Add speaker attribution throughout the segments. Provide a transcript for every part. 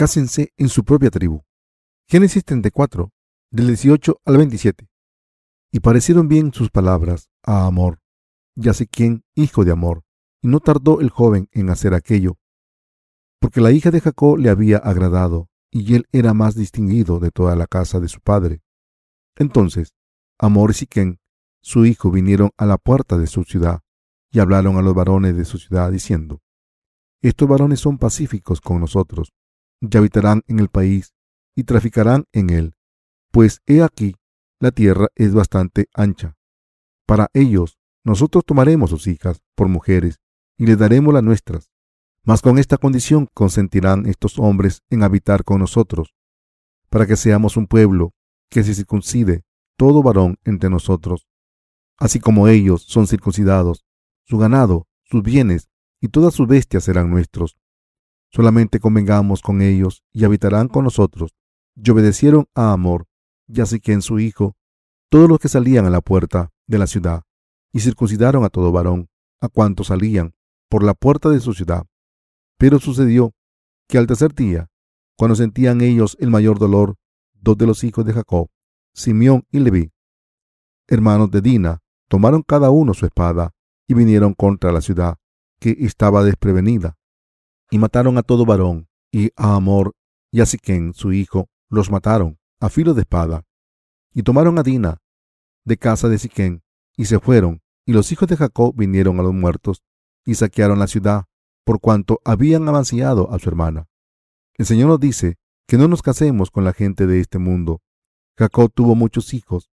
Speaker 1: cásense en su propia tribu. Génesis 34, del 18 al 27. Y parecieron bien sus palabras a Amor, ya sé quién, hijo de Amor, y no tardó el joven en hacer aquello, porque la hija de Jacob le había agradado, y él era más distinguido de toda la casa de su padre. Entonces, Amor y Siquén, su hijo, vinieron a la puerta de su ciudad, y hablaron a los varones de su ciudad, diciendo, Estos varones son pacíficos con nosotros, y habitarán en el país, y traficarán en él, pues he aquí, la tierra es bastante ancha. Para ellos, nosotros tomaremos sus hijas por mujeres, y les daremos las nuestras. Mas con esta condición consentirán estos hombres en habitar con nosotros, para que seamos un pueblo que se circuncide todo varón entre nosotros, así como ellos son circuncidados, su ganado, sus bienes y todas sus bestias serán nuestros. Solamente convengamos con ellos y habitarán con nosotros. Y obedecieron a Amor, y así que en su hijo, todos los que salían a la puerta de la ciudad, y circuncidaron a todo varón, a cuantos salían por la puerta de su ciudad. Pero sucedió que al tercer día, cuando sentían ellos el mayor dolor, dos de los hijos de Jacob, Simeón y Leví, hermanos de Dina, tomaron cada uno su espada y vinieron contra la ciudad, que estaba desprevenida, y mataron a todo varón, y a Amor y a Siquén, su hijo, los mataron a filo de espada. Y tomaron a Dina de casa de Siquén, y se fueron, y los hijos de Jacob vinieron a los muertos, y saquearon la ciudad, por cuanto habían avanciado a su hermana. El Señor nos dice que no nos casemos con la gente de este mundo. Jacob tuvo muchos hijos,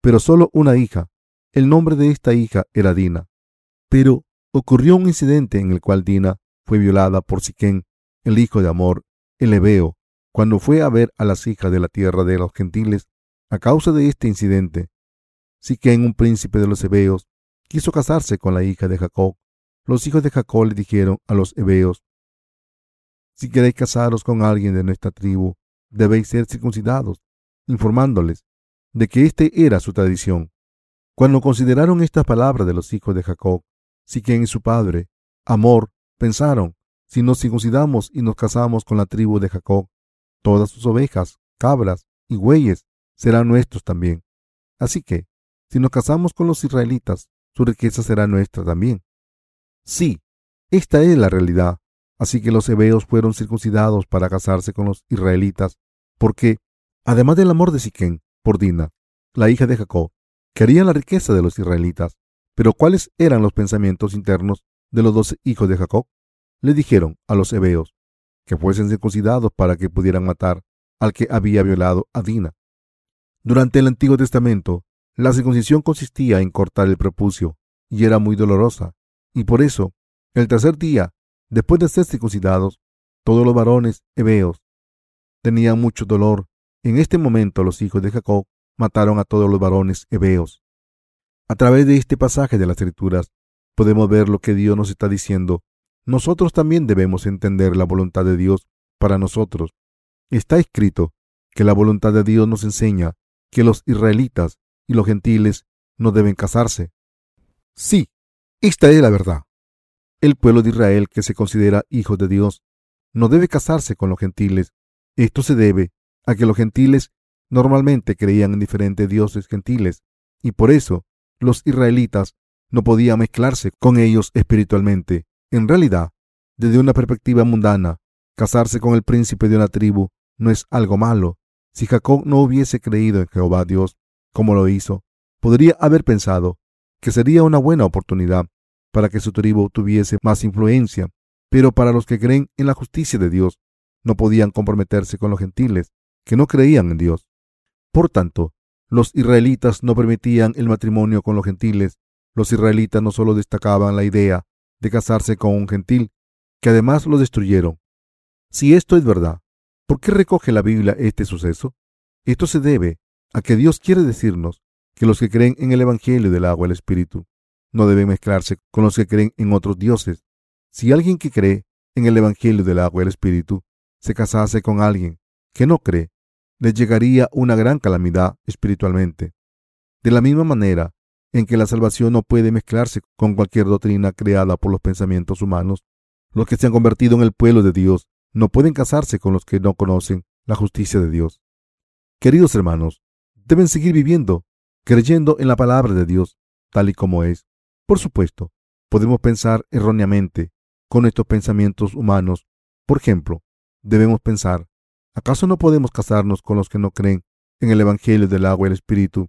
Speaker 1: pero solo una hija. El nombre de esta hija era Dina. Pero ocurrió un incidente en el cual Dina fue violada por Siquén, el hijo de Amor, el Ebeo, cuando fue a ver a las hijas de la tierra de los gentiles. A causa de este incidente, Siquén, un príncipe de los Ebeos, quiso casarse con la hija de Jacob, los hijos de Jacob le dijeron a los hebeos, si queréis casaros con alguien de nuestra tribu, debéis ser circuncidados, informándoles de que este era su tradición. Cuando consideraron estas palabras de los hijos de Jacob, Siquén y su padre, Amor, pensaron, si nos circuncidamos y nos casamos con la tribu de Jacob, todas sus ovejas, cabras y bueyes serán nuestros también. Así que, si nos casamos con los israelitas, su riqueza será nuestra también. Sí, esta es la realidad. Así que los hebeos fueron circuncidados para casarse con los israelitas, porque, además del amor de Siquén por Dina, la hija de Jacob, querían la riqueza de los israelitas. Pero ¿cuáles eran los pensamientos internos de los dos hijos de Jacob? Le dijeron a los hebeos que fuesen circuncidados para que pudieran matar al que había violado a Dina. Durante el Antiguo Testamento, la circuncisión consistía en cortar el prepucio y era muy dolorosa y por eso, el tercer día, después de ser circuncidados, todos los varones hebeos tenían mucho dolor. En este momento los hijos de Jacob mataron a todos los varones hebeos. A través de este pasaje de las Escrituras podemos ver lo que Dios nos está diciendo. Nosotros también debemos entender la voluntad de Dios para nosotros. Está escrito que la voluntad de Dios nos enseña que los israelitas y los gentiles no deben casarse. Sí, esta es la verdad. El pueblo de Israel, que se considera hijo de Dios, no debe casarse con los gentiles. Esto se debe a que los gentiles normalmente creían en diferentes dioses gentiles, y por eso los israelitas no podían mezclarse con ellos espiritualmente. En realidad, desde una perspectiva mundana, casarse con el príncipe de una tribu no es algo malo. Si Jacob no hubiese creído en Jehová Dios como lo hizo, podría haber pensado que sería una buena oportunidad para que su tribu tuviese más influencia, pero para los que creen en la justicia de Dios, no podían comprometerse con los gentiles que no creían en Dios. Por tanto, los israelitas no permitían el matrimonio con los gentiles. Los israelitas no solo destacaban la idea de casarse con un gentil, que además lo destruyeron. Si esto es verdad, ¿por qué recoge la Biblia este suceso? Esto se debe a que Dios quiere decirnos que los que creen en el Evangelio del agua y el Espíritu no deben mezclarse con los que creen en otros dioses. Si alguien que cree en el Evangelio del agua y el Espíritu se casase con alguien que no cree, les llegaría una gran calamidad espiritualmente. De la misma manera en que la salvación no puede mezclarse con cualquier doctrina creada por los pensamientos humanos, los que se han convertido en el pueblo de Dios no pueden casarse con los que no conocen la justicia de Dios. Queridos hermanos, deben seguir viviendo, creyendo en la palabra de Dios, tal y como es. Por supuesto, podemos pensar erróneamente con estos pensamientos humanos. Por ejemplo, debemos pensar, ¿acaso no podemos casarnos con los que no creen en el Evangelio del agua y el Espíritu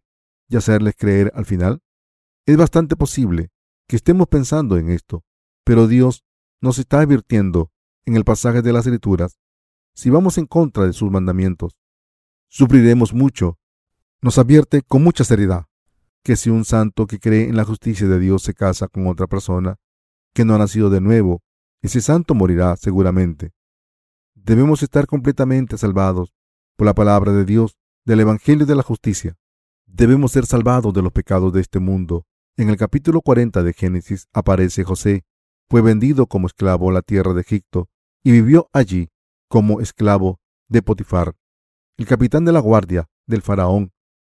Speaker 1: y hacerles creer al final? Es bastante posible que estemos pensando en esto, pero Dios nos está advirtiendo en el pasaje de las Escrituras, si vamos en contra de sus mandamientos, sufriremos mucho. Nos advierte con mucha seriedad que si un santo que cree en la justicia de Dios se casa con otra persona que no ha nacido de nuevo, ese santo morirá seguramente. Debemos estar completamente salvados por la palabra de Dios, del Evangelio de la justicia. Debemos ser salvados de los pecados de este mundo. En el capítulo 40 de Génesis aparece José, fue vendido como esclavo a la tierra de Egipto y vivió allí como esclavo de Potifar, el capitán de la guardia del faraón.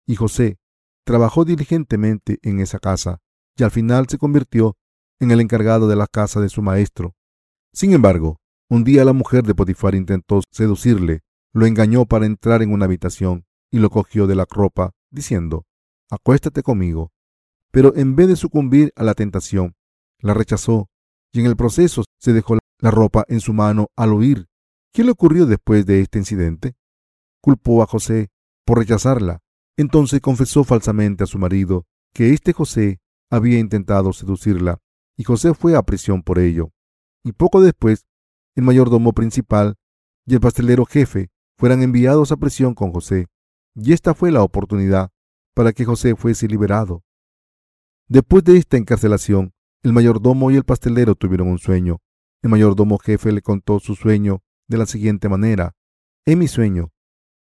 Speaker 1: Y José trabajó diligentemente en esa casa y al final se convirtió en el encargado de la casa de su maestro. Sin embargo, un día la mujer de Potifar intentó seducirle, lo engañó para entrar en una habitación y lo cogió de la ropa, diciendo, acuéstate conmigo. Pero en vez de sucumbir a la tentación, la rechazó y en el proceso se dejó la ropa en su mano al huir. ¿Qué le ocurrió después de este incidente? Culpó a José por rechazarla. Entonces confesó falsamente a su marido que este José había intentado seducirla y José fue a prisión por ello. Y poco después, el mayordomo principal y el pastelero jefe fueran enviados a prisión con José, y esta fue la oportunidad para que José fuese liberado. Después de esta encarcelación, el mayordomo y el pastelero tuvieron un sueño. El mayordomo jefe le contó su sueño de la siguiente manera. En mi sueño,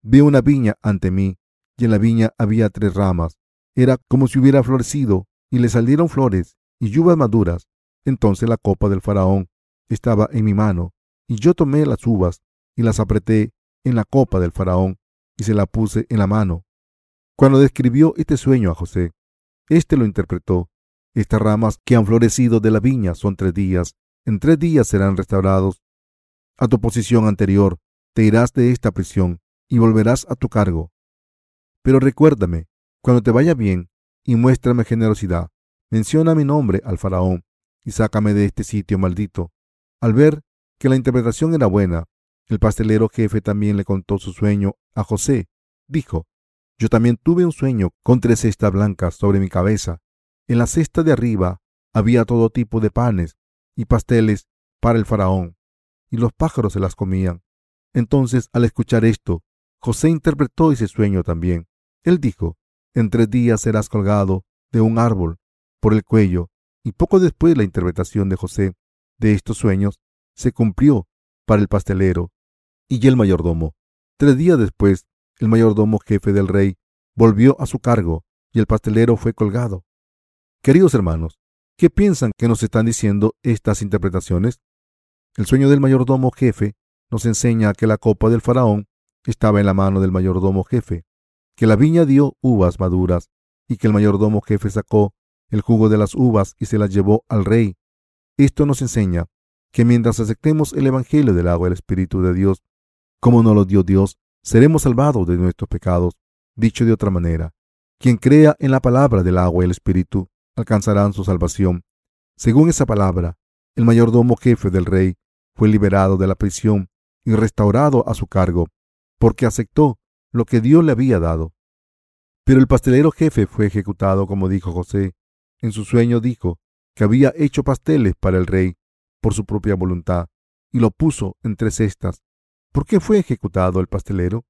Speaker 1: vi una viña ante mí, y en la viña había tres ramas. Era como si hubiera florecido, y le salieron flores y uvas maduras. Entonces la copa del faraón estaba en mi mano, y yo tomé las uvas y las apreté en la copa del faraón, y se la puse en la mano. Cuando describió este sueño a José, éste lo interpretó estas ramas que han florecido de la viña son tres días. En tres días serán restaurados a tu posición anterior. Te irás de esta prisión y volverás a tu cargo. Pero recuérdame, cuando te vaya bien, y muéstrame generosidad, menciona mi nombre al faraón y sácame de este sitio maldito. Al ver que la interpretación era buena, el pastelero jefe también le contó su sueño a José. Dijo, yo también tuve un sueño con tres cestas blancas sobre mi cabeza en la cesta de arriba había todo tipo de panes y pasteles para el faraón, y los pájaros se las comían. Entonces, al escuchar esto, José interpretó ese sueño también. Él dijo, en tres días serás colgado de un árbol por el cuello, y poco después la interpretación de José de estos sueños se cumplió para el pastelero y el mayordomo. Tres días después, el mayordomo jefe del rey volvió a su cargo y el pastelero fue colgado. Queridos hermanos, ¿qué piensan que nos están diciendo estas interpretaciones? El sueño del mayordomo jefe nos enseña que la copa del faraón estaba en la mano del mayordomo jefe, que la viña dio uvas maduras y que el mayordomo jefe sacó el jugo de las uvas y se las llevó al rey. Esto nos enseña que mientras aceptemos el Evangelio del agua y el Espíritu de Dios, como nos lo dio Dios, seremos salvados de nuestros pecados. Dicho de otra manera, quien crea en la palabra del agua y el Espíritu alcanzarán su salvación. Según esa palabra, el mayordomo jefe del rey fue liberado de la prisión y restaurado a su cargo, porque aceptó lo que Dios le había dado. Pero el pastelero jefe fue ejecutado como dijo José. En su sueño dijo que había hecho pasteles para el rey por su propia voluntad y lo puso en tres cestas. ¿Por qué fue ejecutado el pastelero?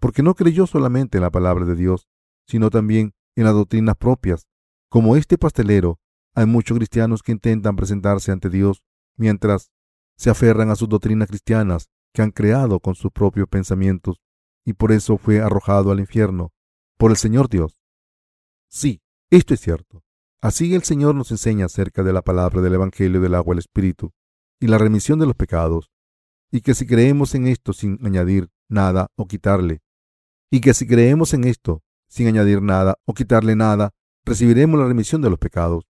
Speaker 1: Porque no creyó solamente en la palabra de Dios, sino también en las doctrinas propias como este pastelero, hay muchos cristianos que intentan presentarse ante Dios mientras se aferran a sus doctrinas cristianas que han creado con sus propios pensamientos y por eso fue arrojado al infierno por el Señor Dios. Sí, esto es cierto. Así el Señor nos enseña acerca de la palabra del Evangelio del agua el Espíritu y la remisión de los pecados, y que si creemos en esto sin añadir nada o quitarle, y que si creemos en esto sin añadir nada o quitarle nada, recibiremos la remisión de los pecados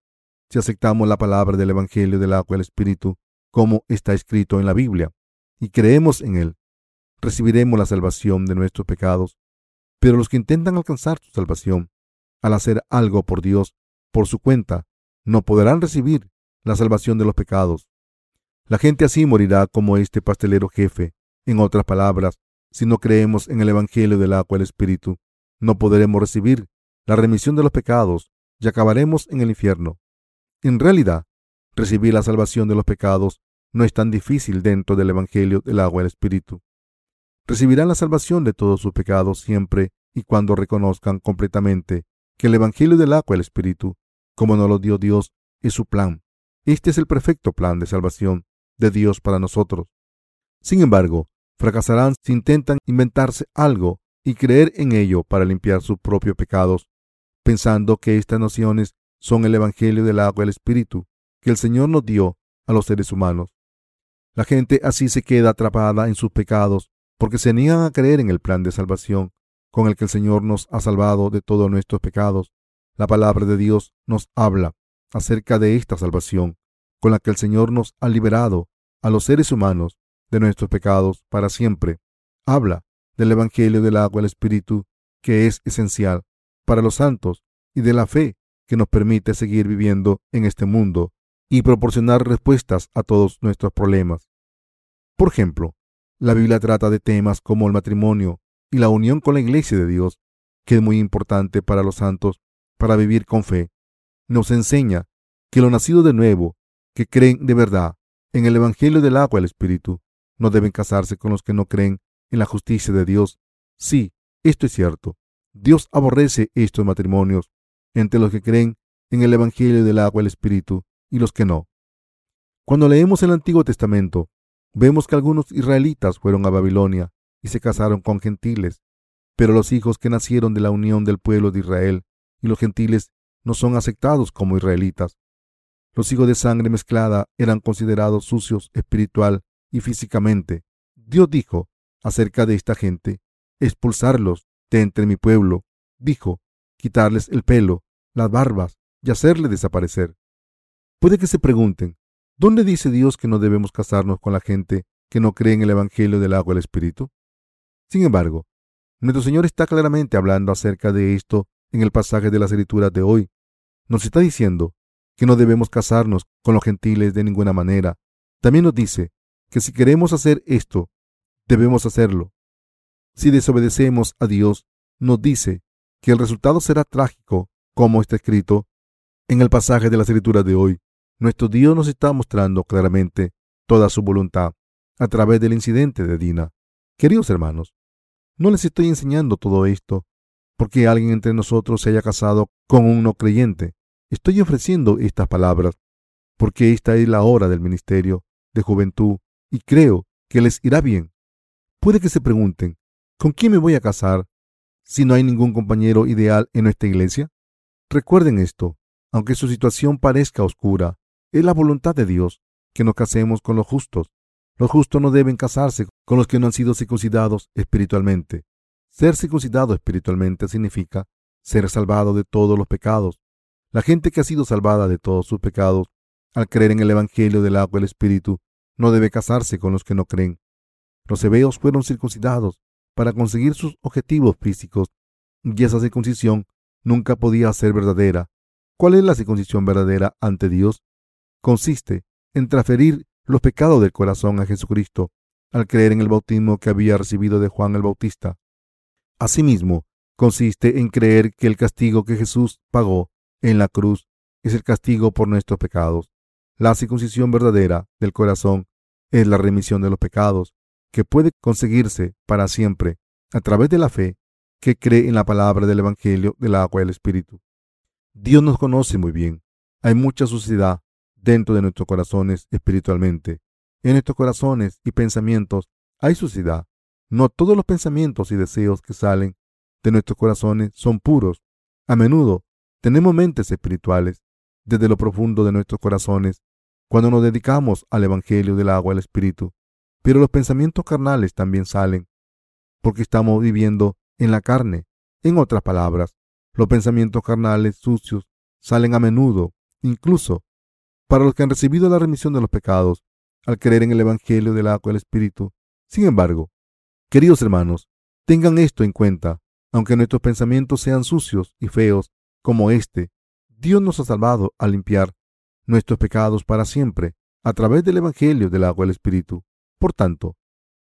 Speaker 1: si aceptamos la palabra del Evangelio del agua y el Espíritu, como está escrito en la Biblia. y creemos en Él, recibiremos la salvación de nuestros pecados. Pero los que intentan alcanzar su salvación al hacer algo por Dios por su cuenta, no podrán recibir la salvación de los pecados. La gente así morirá como este pastelero jefe. En otras palabras, si no creemos en el Evangelio del agua y el Espíritu, no podremos recibir la remisión de los pecados y acabaremos en el infierno. En realidad, recibir la salvación de los pecados no es tan difícil dentro del Evangelio del agua y el Espíritu. Recibirán la salvación de todos sus pecados siempre y cuando reconozcan completamente que el Evangelio del agua y el Espíritu, como nos lo dio Dios, es su plan. Este es el perfecto plan de salvación de Dios para nosotros. Sin embargo, fracasarán si intentan inventarse algo y creer en ello para limpiar sus propios pecados, pensando que estas nociones son el Evangelio del agua y el Espíritu que el Señor nos dio a los seres humanos. La gente así se queda atrapada en sus pecados porque se niegan a creer en el plan de salvación con el que el Señor nos ha salvado de todos nuestros pecados. La palabra de Dios nos habla acerca de esta salvación con la que el Señor nos ha liberado a los seres humanos de nuestros pecados para siempre. Habla del Evangelio del agua el Espíritu, que es esencial para los santos, y de la fe que nos permite seguir viviendo en este mundo y proporcionar respuestas a todos nuestros problemas. Por ejemplo, la Biblia trata de temas como el matrimonio y la unión con la iglesia de Dios, que es muy importante para los santos para vivir con fe. Nos enseña que los nacidos de nuevo, que creen de verdad en el Evangelio del agua y el Espíritu, no deben casarse con los que no creen en la justicia de Dios. Sí, esto es cierto. Dios aborrece estos matrimonios entre los que creen en el Evangelio del agua y el Espíritu y los que no. Cuando leemos el Antiguo Testamento, vemos que algunos israelitas fueron a Babilonia y se casaron con gentiles, pero los hijos que nacieron de la unión del pueblo de Israel y los gentiles no son aceptados como israelitas. Los hijos de sangre mezclada eran considerados sucios espiritual y físicamente. Dios dijo acerca de esta gente, expulsarlos de entre mi pueblo, dijo, quitarles el pelo, las barbas y hacerle desaparecer. Puede que se pregunten, ¿dónde dice Dios que no debemos casarnos con la gente que no cree en el Evangelio del agua y el Espíritu? Sin embargo, nuestro Señor está claramente hablando acerca de esto en el pasaje de las Escrituras de hoy. Nos está diciendo que no debemos casarnos con los gentiles de ninguna manera. También nos dice que si queremos hacer esto, debemos hacerlo. Si desobedecemos a Dios, nos dice que el resultado será trágico, como está escrito en el pasaje de las Escrituras de hoy. Nuestro Dios nos está mostrando claramente toda su voluntad a través del incidente de Dina. Queridos hermanos, no les estoy enseñando todo esto porque alguien entre nosotros se haya casado con un no creyente. Estoy ofreciendo estas palabras porque esta es la hora del ministerio de juventud y creo que les irá bien. Puede que se pregunten, ¿con quién me voy a casar si no hay ningún compañero ideal en nuestra iglesia? Recuerden esto, aunque su situación parezca oscura, es la voluntad de Dios que nos casemos con los justos. Los justos no deben casarse con los que no han sido circuncidados espiritualmente. Ser circuncidado espiritualmente significa ser salvado de todos los pecados. La gente que ha sido salvada de todos sus pecados al creer en el Evangelio del agua y el Espíritu no debe casarse con los que no creen. Los hebreos fueron circuncidados para conseguir sus objetivos físicos y esa circuncisión nunca podía ser verdadera. ¿Cuál es la circuncisión verdadera ante Dios? consiste en transferir los pecados del corazón a Jesucristo al creer en el bautismo que había recibido de Juan el Bautista. Asimismo, consiste en creer que el castigo que Jesús pagó en la cruz es el castigo por nuestros pecados. La circuncisión verdadera del corazón es la remisión de los pecados, que puede conseguirse para siempre a través de la fe que cree en la palabra del Evangelio del agua y el Espíritu. Dios nos conoce muy bien. Hay mucha suciedad dentro de nuestros corazones espiritualmente. En nuestros corazones y pensamientos hay suciedad. No todos los pensamientos y deseos que salen de nuestros corazones son puros. A menudo tenemos mentes espirituales desde lo profundo de nuestros corazones cuando nos dedicamos al Evangelio del agua y el Espíritu. Pero los pensamientos carnales también salen porque estamos viviendo en la carne. En otras palabras, los pensamientos carnales sucios salen a menudo, incluso para los que han recibido la remisión de los pecados, al creer en el Evangelio del agua del Espíritu. Sin embargo, queridos hermanos, tengan esto en cuenta. Aunque nuestros pensamientos sean sucios y feos como este, Dios nos ha salvado al limpiar nuestros pecados para siempre a través del Evangelio del agua del Espíritu. Por tanto,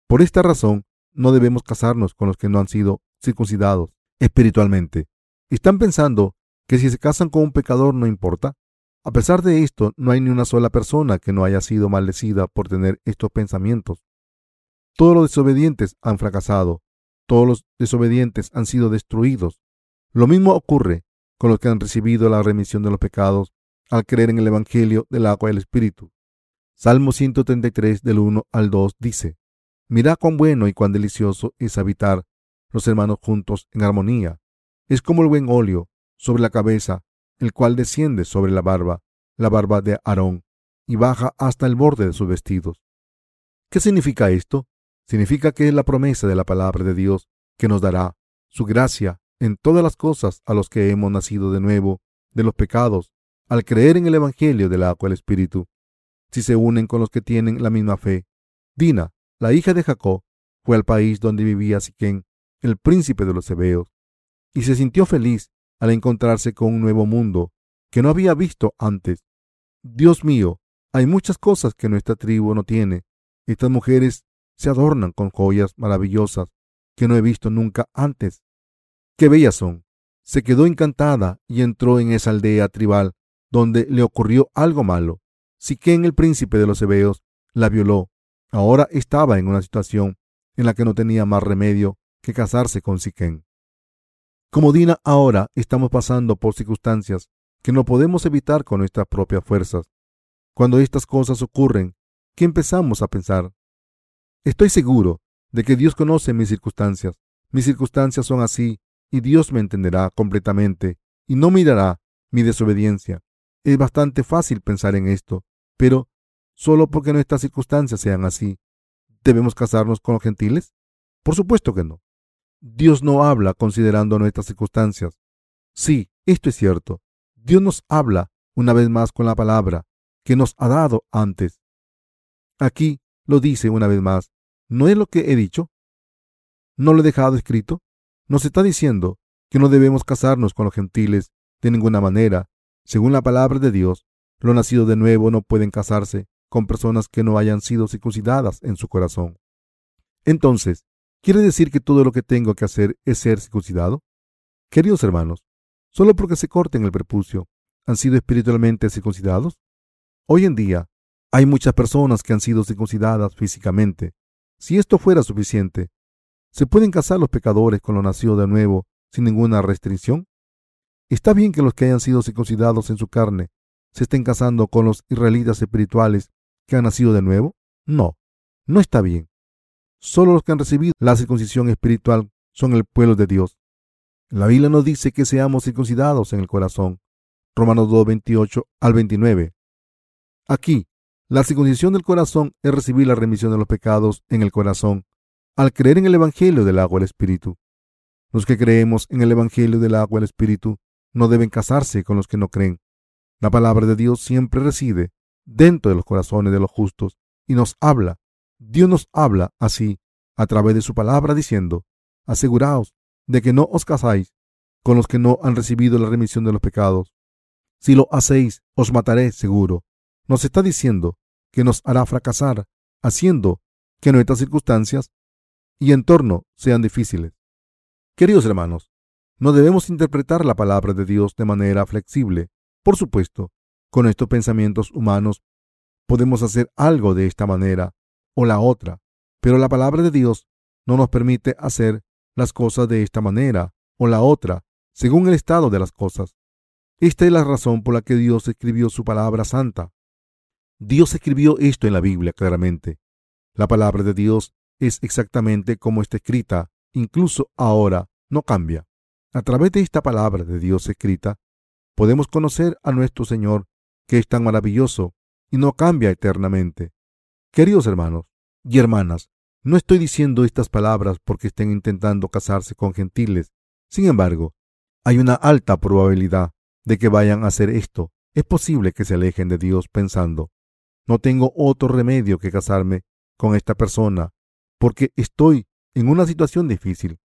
Speaker 1: por esta razón, no debemos casarnos con los que no han sido circuncidados espiritualmente. ¿Están pensando que si se casan con un pecador no importa? A pesar de esto, no hay ni una sola persona que no haya sido maldecida por tener estos pensamientos. Todos los desobedientes han fracasado, todos los desobedientes han sido destruidos. Lo mismo ocurre con los que han recibido la remisión de los pecados al creer en el Evangelio del agua y el Espíritu. Salmo 133 del 1 al 2 dice, Mira cuán bueno y cuán delicioso es habitar los hermanos juntos en armonía. Es como el buen óleo sobre la cabeza el cual desciende sobre la barba, la barba de Aarón, y baja hasta el borde de sus vestidos. ¿Qué significa esto? Significa que es la promesa de la palabra de Dios que nos dará su gracia en todas las cosas a los que hemos nacido de nuevo de los pecados al creer en el Evangelio del agua del Espíritu. Si se unen con los que tienen la misma fe. Dina, la hija de Jacob, fue al país donde vivía Siquén, el príncipe de los Hebeos, y se sintió feliz al encontrarse con un nuevo mundo que no había visto antes. Dios mío, hay muchas cosas que nuestra tribu no tiene. Estas mujeres se adornan con joyas maravillosas que no he visto nunca antes. ¡Qué bellas son! Se quedó encantada y entró en esa aldea tribal donde le ocurrió algo malo. Siquén, el príncipe de los hebeos, la violó. Ahora estaba en una situación en la que no tenía más remedio que casarse con Siquén. Como Dina ahora estamos pasando por circunstancias que no podemos evitar con nuestras propias fuerzas. Cuando estas cosas ocurren, ¿qué empezamos a pensar? Estoy seguro de que Dios conoce mis circunstancias. Mis circunstancias son así y Dios me entenderá completamente y no mirará mi desobediencia. Es bastante fácil pensar en esto, pero solo porque nuestras circunstancias sean así, ¿debemos casarnos con los gentiles? Por supuesto que no. Dios no habla considerando nuestras circunstancias. Sí, esto es cierto. Dios nos habla una vez más con la palabra que nos ha dado antes. Aquí lo dice una vez más. ¿No es lo que he dicho? ¿No lo he dejado escrito? Nos está diciendo que no debemos casarnos con los gentiles de ninguna manera. Según la palabra de Dios, los nacidos de nuevo no pueden casarse con personas que no hayan sido circuncidadas en su corazón. Entonces, ¿Quiere decir que todo lo que tengo que hacer es ser circuncidado? Queridos hermanos, solo porque se corten el prepucio, ¿han sido espiritualmente circuncidados? Hoy en día, hay muchas personas que han sido circuncidadas físicamente. Si esto fuera suficiente, ¿se pueden casar los pecadores con los nacidos de nuevo sin ninguna restricción? ¿Está bien que los que hayan sido circuncidados en su carne se estén casando con los israelitas espirituales que han nacido de nuevo? No, no está bien. Solo los que han recibido la circuncisión espiritual son el pueblo de Dios. La Biblia nos dice que seamos circuncidados en el corazón. Romanos 2, 28 al 29. Aquí, la circuncisión del corazón es recibir la remisión de los pecados en el corazón al creer en el Evangelio del agua del Espíritu. Los que creemos en el Evangelio del agua del Espíritu no deben casarse con los que no creen. La palabra de Dios siempre reside dentro de los corazones de los justos y nos habla Dios nos habla así a través de su palabra diciendo, aseguraos de que no os casáis con los que no han recibido la remisión de los pecados. Si lo hacéis, os mataré seguro. Nos está diciendo que nos hará fracasar, haciendo que nuestras circunstancias y entorno sean difíciles. Queridos hermanos, no debemos interpretar la palabra de Dios de manera flexible. Por supuesto, con estos pensamientos humanos podemos hacer algo de esta manera o la otra, pero la palabra de Dios no nos permite hacer las cosas de esta manera o la otra, según el estado de las cosas. Esta es la razón por la que Dios escribió su palabra santa. Dios escribió esto en la Biblia claramente. La palabra de Dios es exactamente como está escrita, incluso ahora no cambia. A través de esta palabra de Dios escrita, podemos conocer a nuestro Señor, que es tan maravilloso y no cambia eternamente. Queridos hermanos y hermanas, no estoy diciendo estas palabras porque estén intentando casarse con gentiles. Sin embargo, hay una alta probabilidad de que vayan a hacer esto. Es posible que se alejen de Dios pensando, No tengo otro remedio que casarme con esta persona porque estoy en una situación difícil.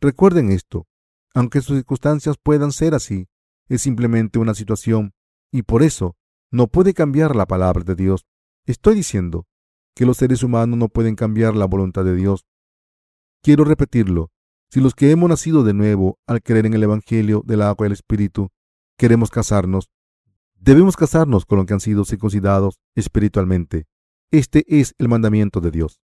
Speaker 1: Recuerden esto, aunque sus circunstancias puedan ser así, es simplemente una situación y por eso no puede cambiar la palabra de Dios. Estoy diciendo que los seres humanos no pueden cambiar la voluntad de Dios. Quiero repetirlo. Si los que hemos nacido de nuevo al creer en el Evangelio del agua y el Espíritu queremos casarnos, debemos casarnos con los que han sido circuncidados espiritualmente. Este es el mandamiento de Dios.